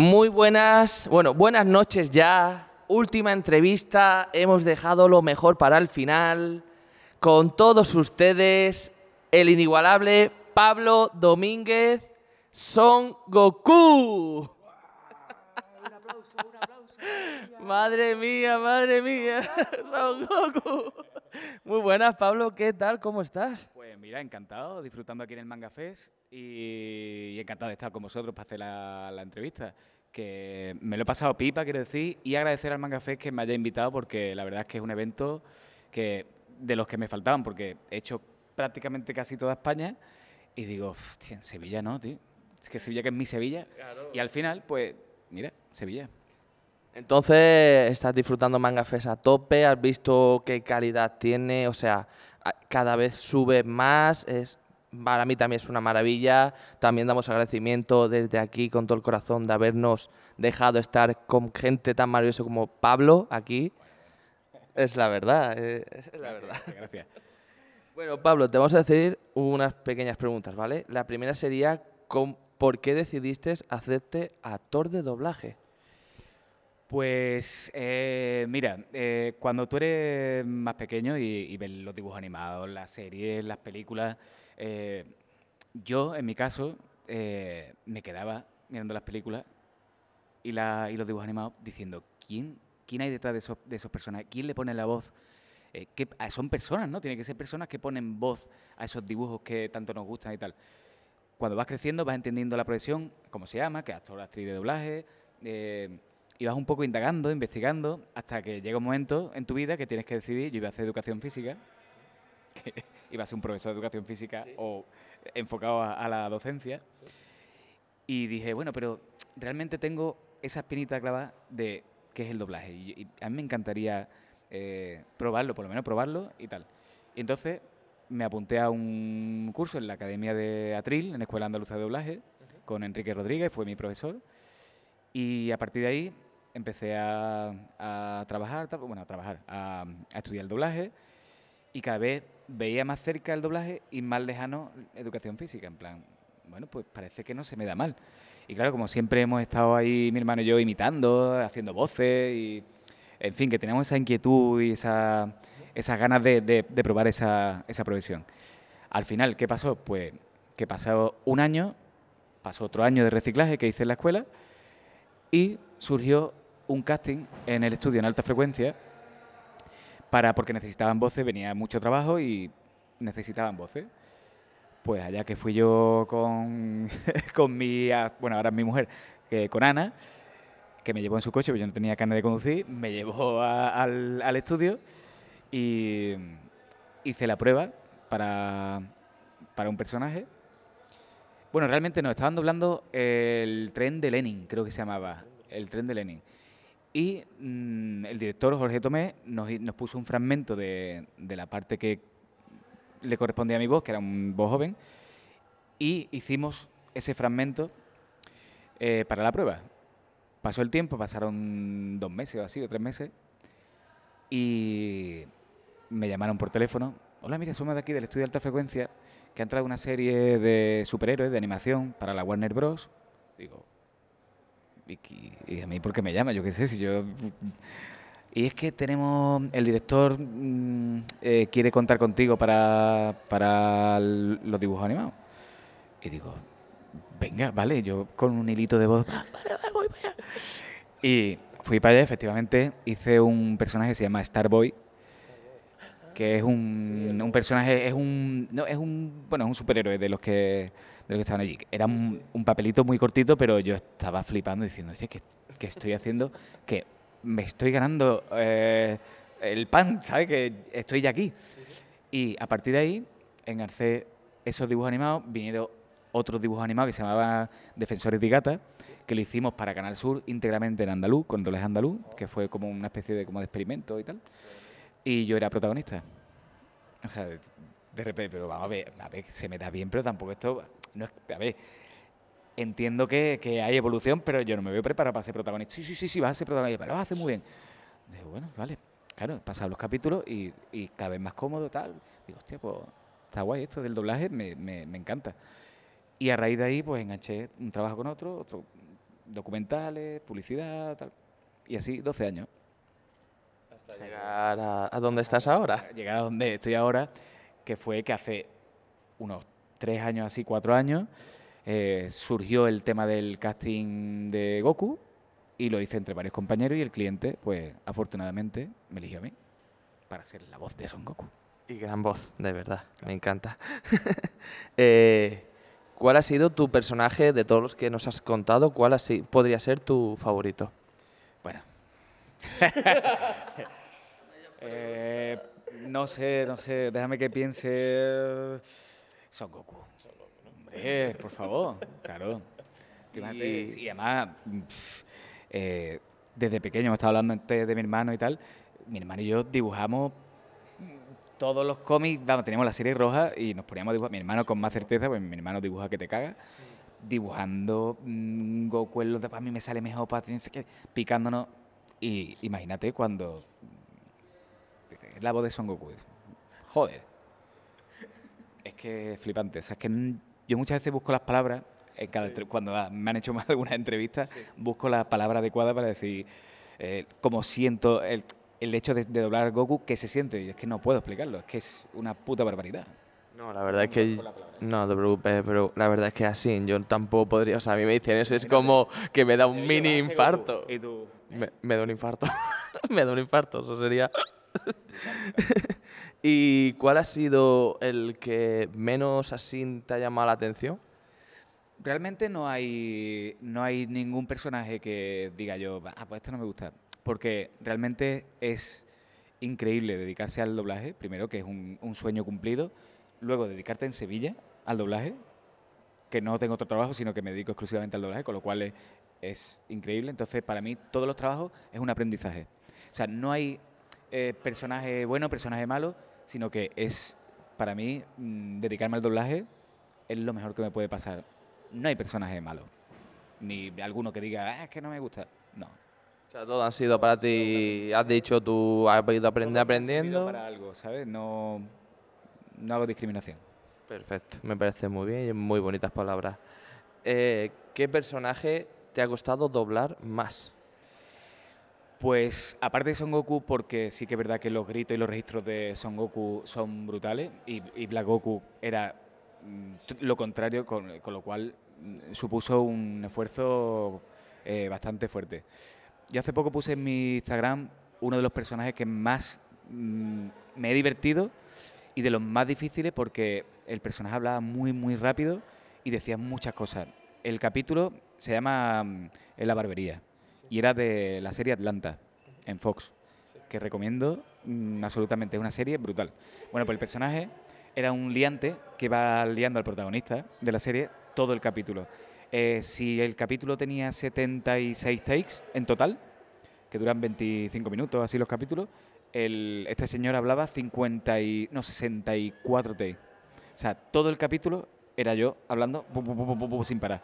Muy buenas, bueno, buenas noches ya. Última entrevista, hemos dejado lo mejor para el final. Con todos ustedes, el inigualable Pablo Domínguez Son Goku. Un aplauso, un aplauso. Madre mía, madre mía, Son Goku. Muy buenas, Pablo, ¿qué tal? ¿Cómo estás? Pues mira, encantado, disfrutando aquí en el Manga Fest y, y encantado de estar con vosotros para hacer la, la entrevista. Que me lo he pasado pipa, quiero decir, y agradecer al Manga Fest que me haya invitado porque la verdad es que es un evento que de los que me faltaban, porque he hecho prácticamente casi toda España y digo, hostia, en Sevilla no, tío. Es que Sevilla que es mi Sevilla. Y al final, pues, mira, Sevilla. Entonces, estás disfrutando Manga Fest a tope, has visto qué calidad tiene, o sea, cada vez sube más, es, para mí también es una maravilla, también damos agradecimiento desde aquí con todo el corazón de habernos dejado estar con gente tan maravillosa como Pablo aquí. Es la verdad, eh, es la verdad. Gracias, gracias. Bueno, Pablo, te vamos a decir unas pequeñas preguntas, ¿vale? La primera sería, ¿cómo- ¿por qué decidiste hacerte actor de doblaje? Pues eh, mira, eh, cuando tú eres más pequeño y, ves los dibujos animados, las series, las películas, eh, yo en mi caso me quedaba mirando las películas y, los dibujos animados diciendo, ¿quién, quién hay detrás de esos, de esos personajes? ¿Quién le pone la voz? ¿qué- ah, son personas, ¿no? Tienen que ser personas que ponen voz a esos dibujos que tanto nos gustan y tal. Cuando vas creciendo vas entendiendo la profesión, cómo se llama, que actor, actriz de doblaje, y vas un poco indagando, investigando, hasta que llega un momento en tu vida que tienes que decidir, yo iba a hacer educación física, que iba a ser un profesor de educación física o enfocado a, a la docencia, y dije, bueno, pero realmente tengo esa espinita clavada de qué es el doblaje, y, y a mí me encantaría eh, probarlo, por lo menos probarlo y tal. Y entonces me apunté a un curso en la Academia de Atril, en la Escuela Andaluza de Doblaje, con Enrique Rodríguez, fue mi profesor. Y a partir de ahí empecé a, a trabajar, bueno, a trabajar, a, estudiar el doblaje y cada vez veía más cerca el doblaje y más lejano educación física, en plan, bueno, pues parece que no se me da mal. Y claro, como siempre hemos estado ahí, mi hermano y yo, imitando, haciendo voces y, en fin, que tenemos esa inquietud y esa, esas ganas de, de- de probar esa, esa profesión. Al final, ¿qué pasó? Pues que pasó un año, pasó otro año de reciclaje que hice en la escuela y surgió un casting en el estudio en alta frecuencia para porque necesitaban voces, venía mucho trabajo y necesitaban voces. Pues allá que fui yo con, con mi, bueno, ahora es mi mujer, con Ana, que me llevó en su coche, porque yo no tenía carne de conducir, me llevó a- al, al estudio y hice la prueba para, para un personaje. Bueno, realmente no, estaban doblando el tren de Lenin, creo que se llamaba, el tren de Lenin. Y mm, el director Jorge Tomé nos, puso un fragmento de, de la parte que le correspondía a mi voz, que era un voz joven, y hicimos ese fragmento eh, para la prueba. Pasó el tiempo, pasaron dos meses o así, o tres meses, y me llamaron por teléfono. Hola, mira, somos de aquí del estudio de alta frecuencia, que ha entrado una serie de superhéroes de animación para la Warner Bros. Digo, ¿y, a mí por qué me llama? Yo qué sé, si yo... Y es que tenemos, el director mm, eh, quiere contar contigo para, para los dibujos animados. Y digo, venga, vale, yo con un hilito de voz, "Ah, vale, vale, voy para allá. Y fui para allá, efectivamente, hice un personaje que se llama Starboy, que es un, un personaje, es un, no, es un, bueno, es un superhéroe de los que, de los que estaban allí. Era un, un papelito muy cortito, pero yo estaba flipando diciendo, oye, ¿qué, qué estoy haciendo? Que me estoy ganando eh, el pan, ¿sabes? Que estoy ya aquí. Y a partir de ahí, engarcé esos dibujos animados, vinieron otros dibujos animados que se llamaban Defensores de Gata, que lo hicimos para Canal Sur íntegramente en andaluz, con dobles andaluz, que fue como una especie de, como de experimento y tal. Y yo era protagonista. O sea, de, de repente, pero vamos a ver, a ver, se me da bien, pero tampoco esto, no es, a ver, entiendo que, que hay evolución, pero yo no me veo preparado para ser protagonista. Sí, sí, sí, sí, vas a ser protagonista, pero lo hacer muy bien. Digo, bueno, vale, claro, he pasado los capítulos y, y cada vez más cómodo, tal. Digo, hostia, pues está guay esto del doblaje, me, me, me encanta. Y a raíz de ahí, pues enganché un trabajo con otro, otro documentales, publicidad, tal. Y así 12 años. Hasta llegar a, a donde estás ahora. Llegar a donde estoy ahora, que fue que hace unos tres años, así cuatro años, eh, surgió el tema del casting de Goku y lo hice entre varios compañeros y el cliente, pues afortunadamente, me eligió a mí para ser la voz de Son Goku. Y gran voz, de verdad, me encanta. Eh, ¿Cuál ha sido tu personaje de todos los que nos has contado? ¿Cuál así podría ser tu favorito? Bueno. Eh, no sé, no sé, déjame que piense. Son Goku. Hombre, por favor, claro. Y- Y además, eh, desde pequeño, me estaba hablando antes de mi hermano y tal. Mi hermano y yo dibujamos todos los cómics, vamos, teníamos la serie roja y nos poníamos a dibujar. Mi hermano con más certeza, pues mi hermano dibuja que te caga. Dibujando mm, Goku en los de para mí me sale mejor, para ti, no sé qué, picándonos. Y imagínate cuando. Es la voz de Son Goku. Joder. Es que es flipante. O sea, es que yo muchas veces busco las palabras, en cada entre- cuando ah, me han hecho más de alguna entrevista, busco la palabra adecuada para decir eh, cómo siento el, el hecho de, de doblar Goku, que se siente. Y es que no puedo explicarlo, es que es una puta barbaridad. No, la verdad es que... No te preocupes, pero la verdad es que así yo tampoco podría... O sea, a mí me dicen eso, es como que me da un mini infarto. Y tú, Me, me da un infarto. me da un infarto, eso sería... ¿Y cuál ha sido el que menos así te ha llamado la atención? Realmente no hay, no hay ningún personaje que diga yo, ah, pues este no me gusta. Porque realmente es increíble dedicarse al doblaje, primero que es un, sueño cumplido, luego dedicarte en Sevilla al doblaje, que no tengo otro trabajo, sino que me dedico exclusivamente al doblaje, con lo cual es, es increíble. Entonces, para mí, todos los trabajos es un aprendizaje. O sea, no hay eh, personaje bueno, personaje malo, sino que es, para mí, mm, dedicarme al doblaje es lo mejor que me puede pasar. No hay personaje malo. Ni alguno que diga, "Ah, es que no me gusta. No. O sea, todo han sido para ti, has dicho tú, has ido aprender aprendiendo. Para algo, ¿sabes? No, no hago discriminación. Perfecto, me parece muy bien y muy bonitas palabras. Eh, ¿Qué personaje te ha costado doblar más? Pues aparte de Son Goku, porque sí que es verdad que los gritos y los registros de Son Goku son brutales y, Black Goku era mm, lo contrario, con, lo cual mm, supuso un esfuerzo eh, bastante fuerte. Yo hace poco puse en mi Instagram uno de los personajes que más mm, me he divertido y de los más difíciles porque el personaje hablaba muy, muy rápido y decía muchas cosas. El capítulo se llama En la barbería y era de la serie Atlanta en Fox, que recomiendo mm, absolutamente, es una serie brutal. Bueno, pues el personaje era un liante que va liando al protagonista de la serie todo el capítulo. Eh, si el capítulo tenía 76 takes en total, que duran 25 minutos así los capítulos, el- este señor hablaba 50 y, no, 64 takes. O sea, todo el capítulo era yo hablando sin parar.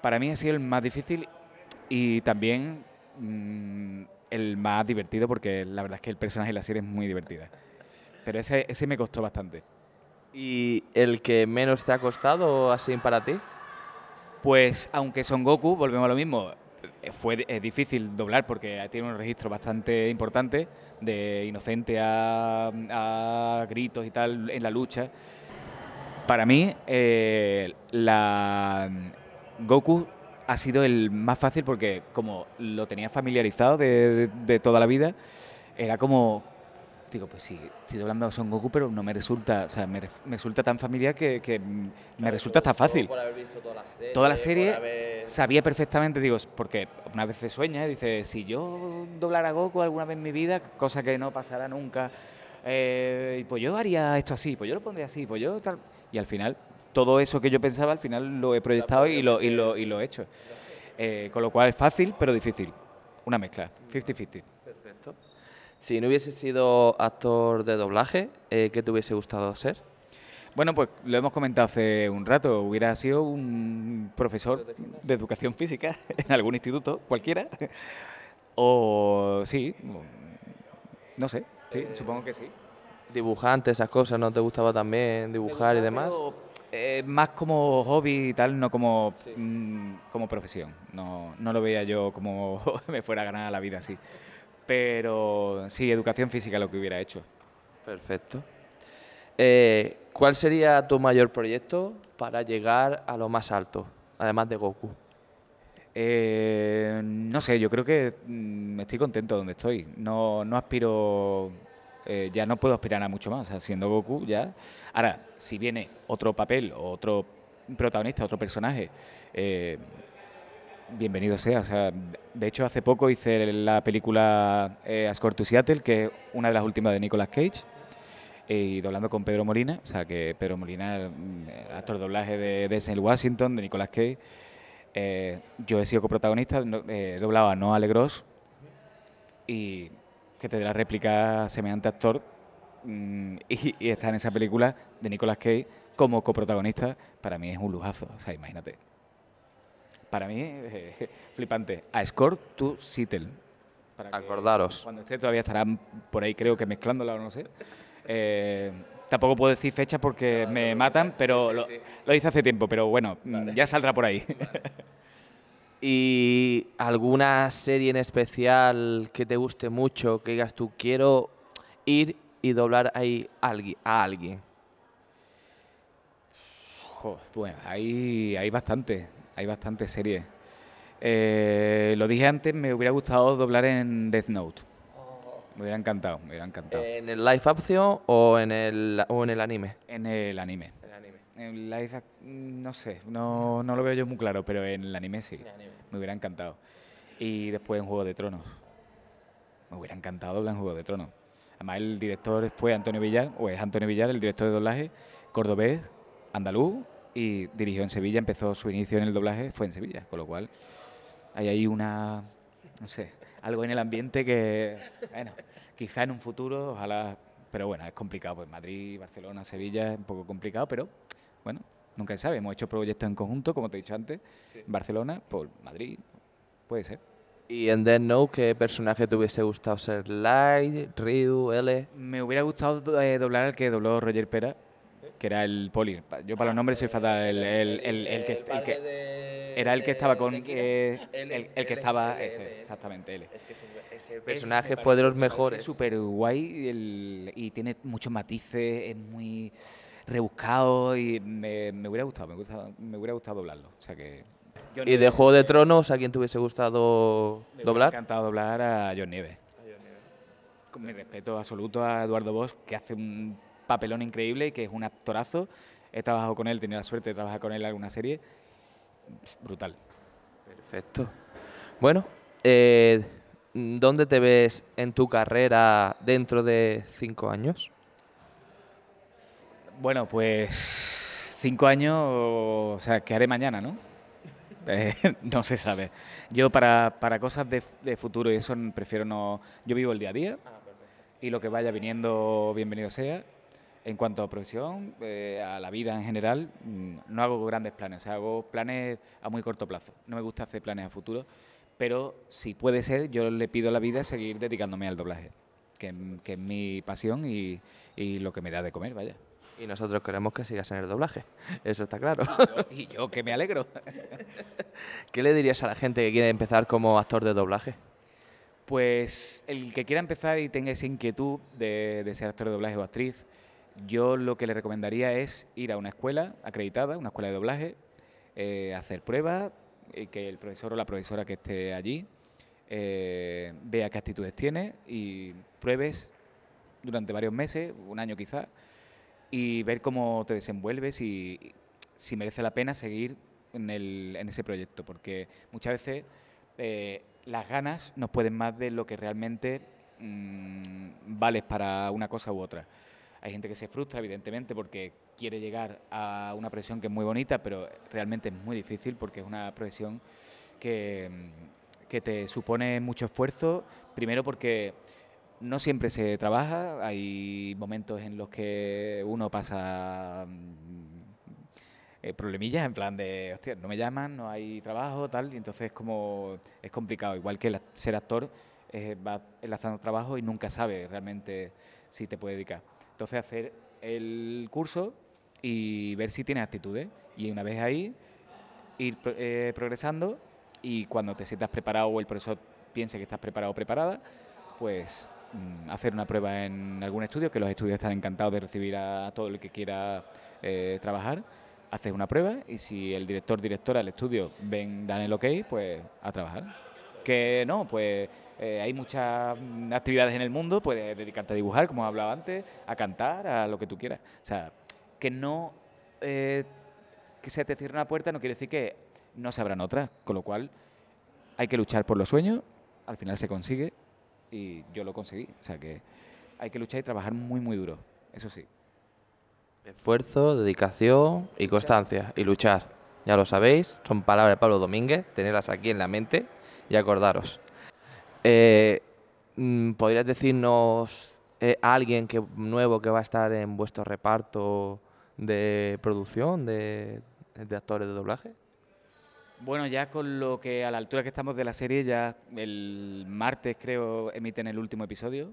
Para mí ha sido el más difícil y también mm, el más divertido porque la verdad es que el personaje de la serie es muy divertida. Pero ese, ese me costó bastante. ¿Y el que menos te ha costado así para ti? Pues aunque Son Goku, volvemos a lo mismo, eh, fue es difícil doblar porque tiene un registro bastante importante de inocente a, a gritos y tal en la lucha. Para mí, eh, la Goku ha sido el más fácil porque como lo tenía familiarizado de, de- de toda la vida, era como, digo, pues sí, estoy doblando a Son Goku, pero no me resulta, o sea, me, me resulta tan familiar que, que me resulta tan fácil. Por haber visto toda la serie. Toda la serie haber- sabía perfectamente, digo, porque una vez se sueña, dice, si yo doblara a Goku alguna vez en mi vida, cosa que no pasará nunca, eh, pues yo haría esto así, pues yo lo pondría así, pues yo tal. Y al final, todo eso que yo pensaba, al final lo he proyectado y lo, y lo, y lo he hecho. Eh, con lo cual es fácil, pero difícil. Una mezcla, 50-50. Perfecto. Si no hubiese sido actor de doblaje, eh, ¿qué te hubiese gustado ser? Bueno, pues lo hemos comentado hace un rato. Hubiera sido un profesor de educación física en algún instituto, cualquiera. O sí, no sé, sí, supongo que sí. Dibujante, esas cosas, ¿no te gustaba también dibujar y demás? pero, eh, más como hobby y tal, no como, mm, como profesión. No, no lo veía yo como me fuera a ganar la vida así. Pero sí, educación física lo que hubiera hecho. Perfecto. Eh, ¿Cuál sería tu mayor proyecto para llegar a lo más alto, además de Goku? Eh, no sé, yo creo que mm, estoy contento donde estoy. No, no aspiro, eh, ya no puedo aspirar a mucho más, siendo Goku ya. Ahora, si viene otro papel, otro protagonista, otro personaje, eh, bienvenido sea. O sea, de hecho, hace poco hice la película eh, to Seattle, que es una de las últimas de Nicolas Cage, y doblando con Pedro Molina, o sea, que Pedro Molina, mm, actor de doblaje de Denzel Washington, de Nicolas Cage. Eh, yo he sido coprotagonista, eh, he doblado a Noah Legros y que te dé la réplica semejante actor mm, y, y estar en esa película de Nicolas Cage como coprotagonista, para mí es un lujazo, o sea, imagínate. Para mí, eh, flipante. A Score to Seattle. Para Acordaros. Cuando esté todavía estarán por ahí, creo que mezclándola o no sé. Eh, tampoco puedo decir fechas porque me matan, pero lo, lo hice hace tiempo, pero bueno, mm, ya saldrá por ahí. ¿Y alguna serie en especial que te guste mucho, que digas tú, quiero ir y doblar ahí a alguien? Jo, bueno, hay, hay bastante, hay bastante series. Eh, lo dije antes, me hubiera gustado doblar en Death Note. Me hubiera encantado, me hubiera encantado. ¿En el live action o en el, o en el anime? en el anime. En live, no sé, no, no lo veo yo muy claro, pero en el anime sí. Me hubiera encantado. Y después en Juego de Tronos. Me hubiera encantado doblar en Juego de Tronos. Además, el director fue Antonio Villar, o es Antonio Villar, el director de doblaje, cordobés, andaluz, y dirigió en Sevilla, empezó su inicio en el doblaje, fue en Sevilla, con lo cual hay ahí una, no sé, algo en el ambiente que, bueno, quizá en un futuro, ojalá, pero bueno, es complicado, pues Madrid, Barcelona, Sevilla, es un poco complicado, pero bueno, nunca se sabe, hemos hecho proyectos en conjunto, como te he dicho antes, Barcelona, por Madrid, puede ser. ¿Y en Death Note qué personaje te hubiese gustado ser? Light, Ryu, L. Me hubiera gustado do- eh, doblar al que dobló Roger Pera, que era el poli. Yo para los nombres soy fatal. El, el- el- el que, el que- era el que estaba con. eh, el, el que estaba. Ese, exactamente, él. Ese personaje fue de los mejores. Súper guay y, el- y tiene muchos matices, es muy rebuscado y me, me hubiera gustado, me, gusta, me hubiera gustado doblarlo. O sea que. John ¿Y de Juego de Tronos a quién te hubiese gustado me hubiera doblar? encantado doblar a John Nieves. Con mi respeto absoluto a Eduardo Bosch, que hace un papelón increíble y que es un actorazo. He trabajado con él, he tenido la suerte de trabajar con él en alguna serie. Brutal. Perfecto. Bueno, eh, ¿dónde te ves en tu carrera dentro de cinco años? Bueno, pues cinco años, o sea, ¿qué haré mañana, no? Eh, no se sabe. Yo para, para cosas de, de futuro y eso prefiero no... Yo vivo el día a día y lo que vaya viniendo, bienvenido sea. En cuanto a profesión, eh, a la vida en general, mm, no hago grandes planes, o sea, hago planes a muy corto plazo. No me gusta hacer planes a futuro, pero si puede ser, yo le pido a la vida seguir dedicándome al doblaje, que, que es mi pasión y, y lo que me da de comer, vaya. Y nosotros queremos que sigas en el doblaje, eso está claro. Y yo que me alegro. ¿Qué le dirías a la gente que quiere empezar como actor de doblaje? Pues el que quiera empezar y tenga esa inquietud de, de ser actor de doblaje o actriz, yo lo que le recomendaría es ir a una escuela acreditada, una escuela de doblaje, eh, hacer pruebas, y que el profesor o la profesora que esté allí eh, vea qué actitudes tiene y pruebes durante varios meses, un año quizá, y ver cómo te desenvuelves y si merece la pena seguir en, el- en ese proyecto, porque muchas veces eh, las ganas nos pueden más de lo que realmente mm, vales para una cosa u otra. Hay gente que se frustra, evidentemente, porque quiere llegar a una profesión que es muy bonita, pero realmente es muy difícil porque es una profesión que, que te supone mucho esfuerzo, primero porque no siempre se trabaja, hay momentos en los que uno pasa mm, eh, problemillas, en plan de, hostia, no me llaman, no hay trabajo, tal, y entonces como es complicado, igual que ser actor, eh, va enlazando trabajo y nunca sabe realmente si te puede dedicar. Entonces hacer el curso y ver si tienes actitudes. Y una vez ahí, ir eh, progresando y cuando te sientas preparado o el profesor piense que estás preparado o preparada, pues hacer una prueba en algún estudio, que los estudios están encantados de recibir a todo el que quiera eh, trabajar. Haces una prueba y si el director, directora del estudio ven, dan el ok, pues a trabajar. Que no, pues eh, hay muchas mm, actividades en el mundo, puedes dedicarte a dibujar, como hablaba antes, a cantar, a lo que tú quieras. O sea, que no eh, que se te cierre una puerta no quiere decir que no se abran otras, con lo cual hay que luchar por los sueños, al final se consigue y yo lo conseguí. O sea que hay que luchar y trabajar muy, muy duro, eso sí. Esfuerzo, dedicación y constancia. Y luchar. Ya lo sabéis, son palabras de Pablo Domínguez, tenerlas aquí en la mente y acordaros. Eh, mm, ¿Podrías decirnos eh, alguien que, nuevo que va a estar en vuestro reparto de producción de, de actores de doblaje? Bueno, ya con lo que a la altura que estamos de la serie, ya el martes creo emiten el último episodio,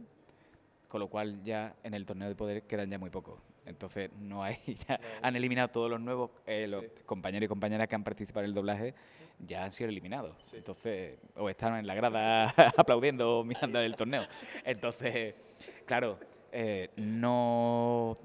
con lo cual ya en el torneo de poder quedan ya muy pocos. Entonces no hay, ya han eliminado todos los nuevos, eh, los compañeros y compañeras que han participado en el doblaje ya han sido eliminados. Entonces, o están en la grada aplaudiendo o mirando el torneo. Entonces, claro, eh, no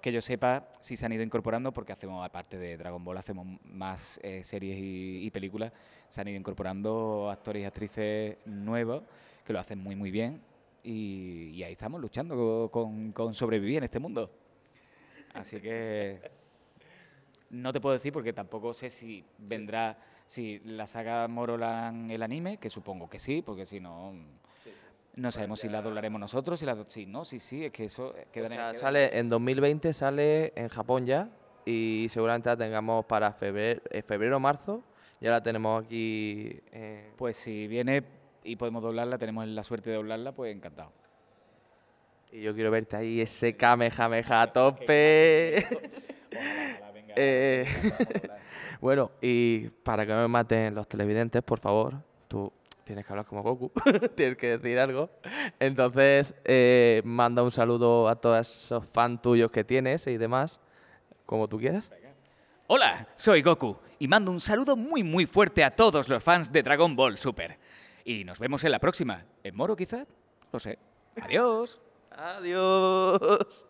que yo sepa si se han ido incorporando porque hacemos, aparte de Dragon Ball, hacemos más eh, series y, películas, se han ido incorporando actores y actrices nuevos que lo hacen muy muy bien y, ahí estamos luchando co- con, sobrevivir en este mundo. Así que no te puedo decir porque tampoco sé si vendrá, si la saga Moro la harán el anime, que supongo que sí, porque si no... No sabemos si la doblaremos nosotros, si la si no, sí, sí, es que eso eh, queda O en- sea, sale en 2020, sale en Japón ya y seguramente la tengamos para febrero, febrero marzo. Ya la tenemos aquí. eh, Pues si viene y podemos doblarla, tenemos la suerte de doblarla, pues encantado. y yo quiero verte ahí, ese Kamehameha a tope. Eh, bueno, y para que no me maten los televidentes, por favor, tú tienes que hablar como Goku, tienes que decir algo. Entonces, eh, manda un saludo a todos esos fans tuyos que tienes y demás, como tú quieras. Hola, soy Goku y mando un saludo muy muy fuerte a todos los fans de Dragon Ball Super. Y nos vemos en la próxima. ¿En Moro quizás? No sé. Adiós. Adiós.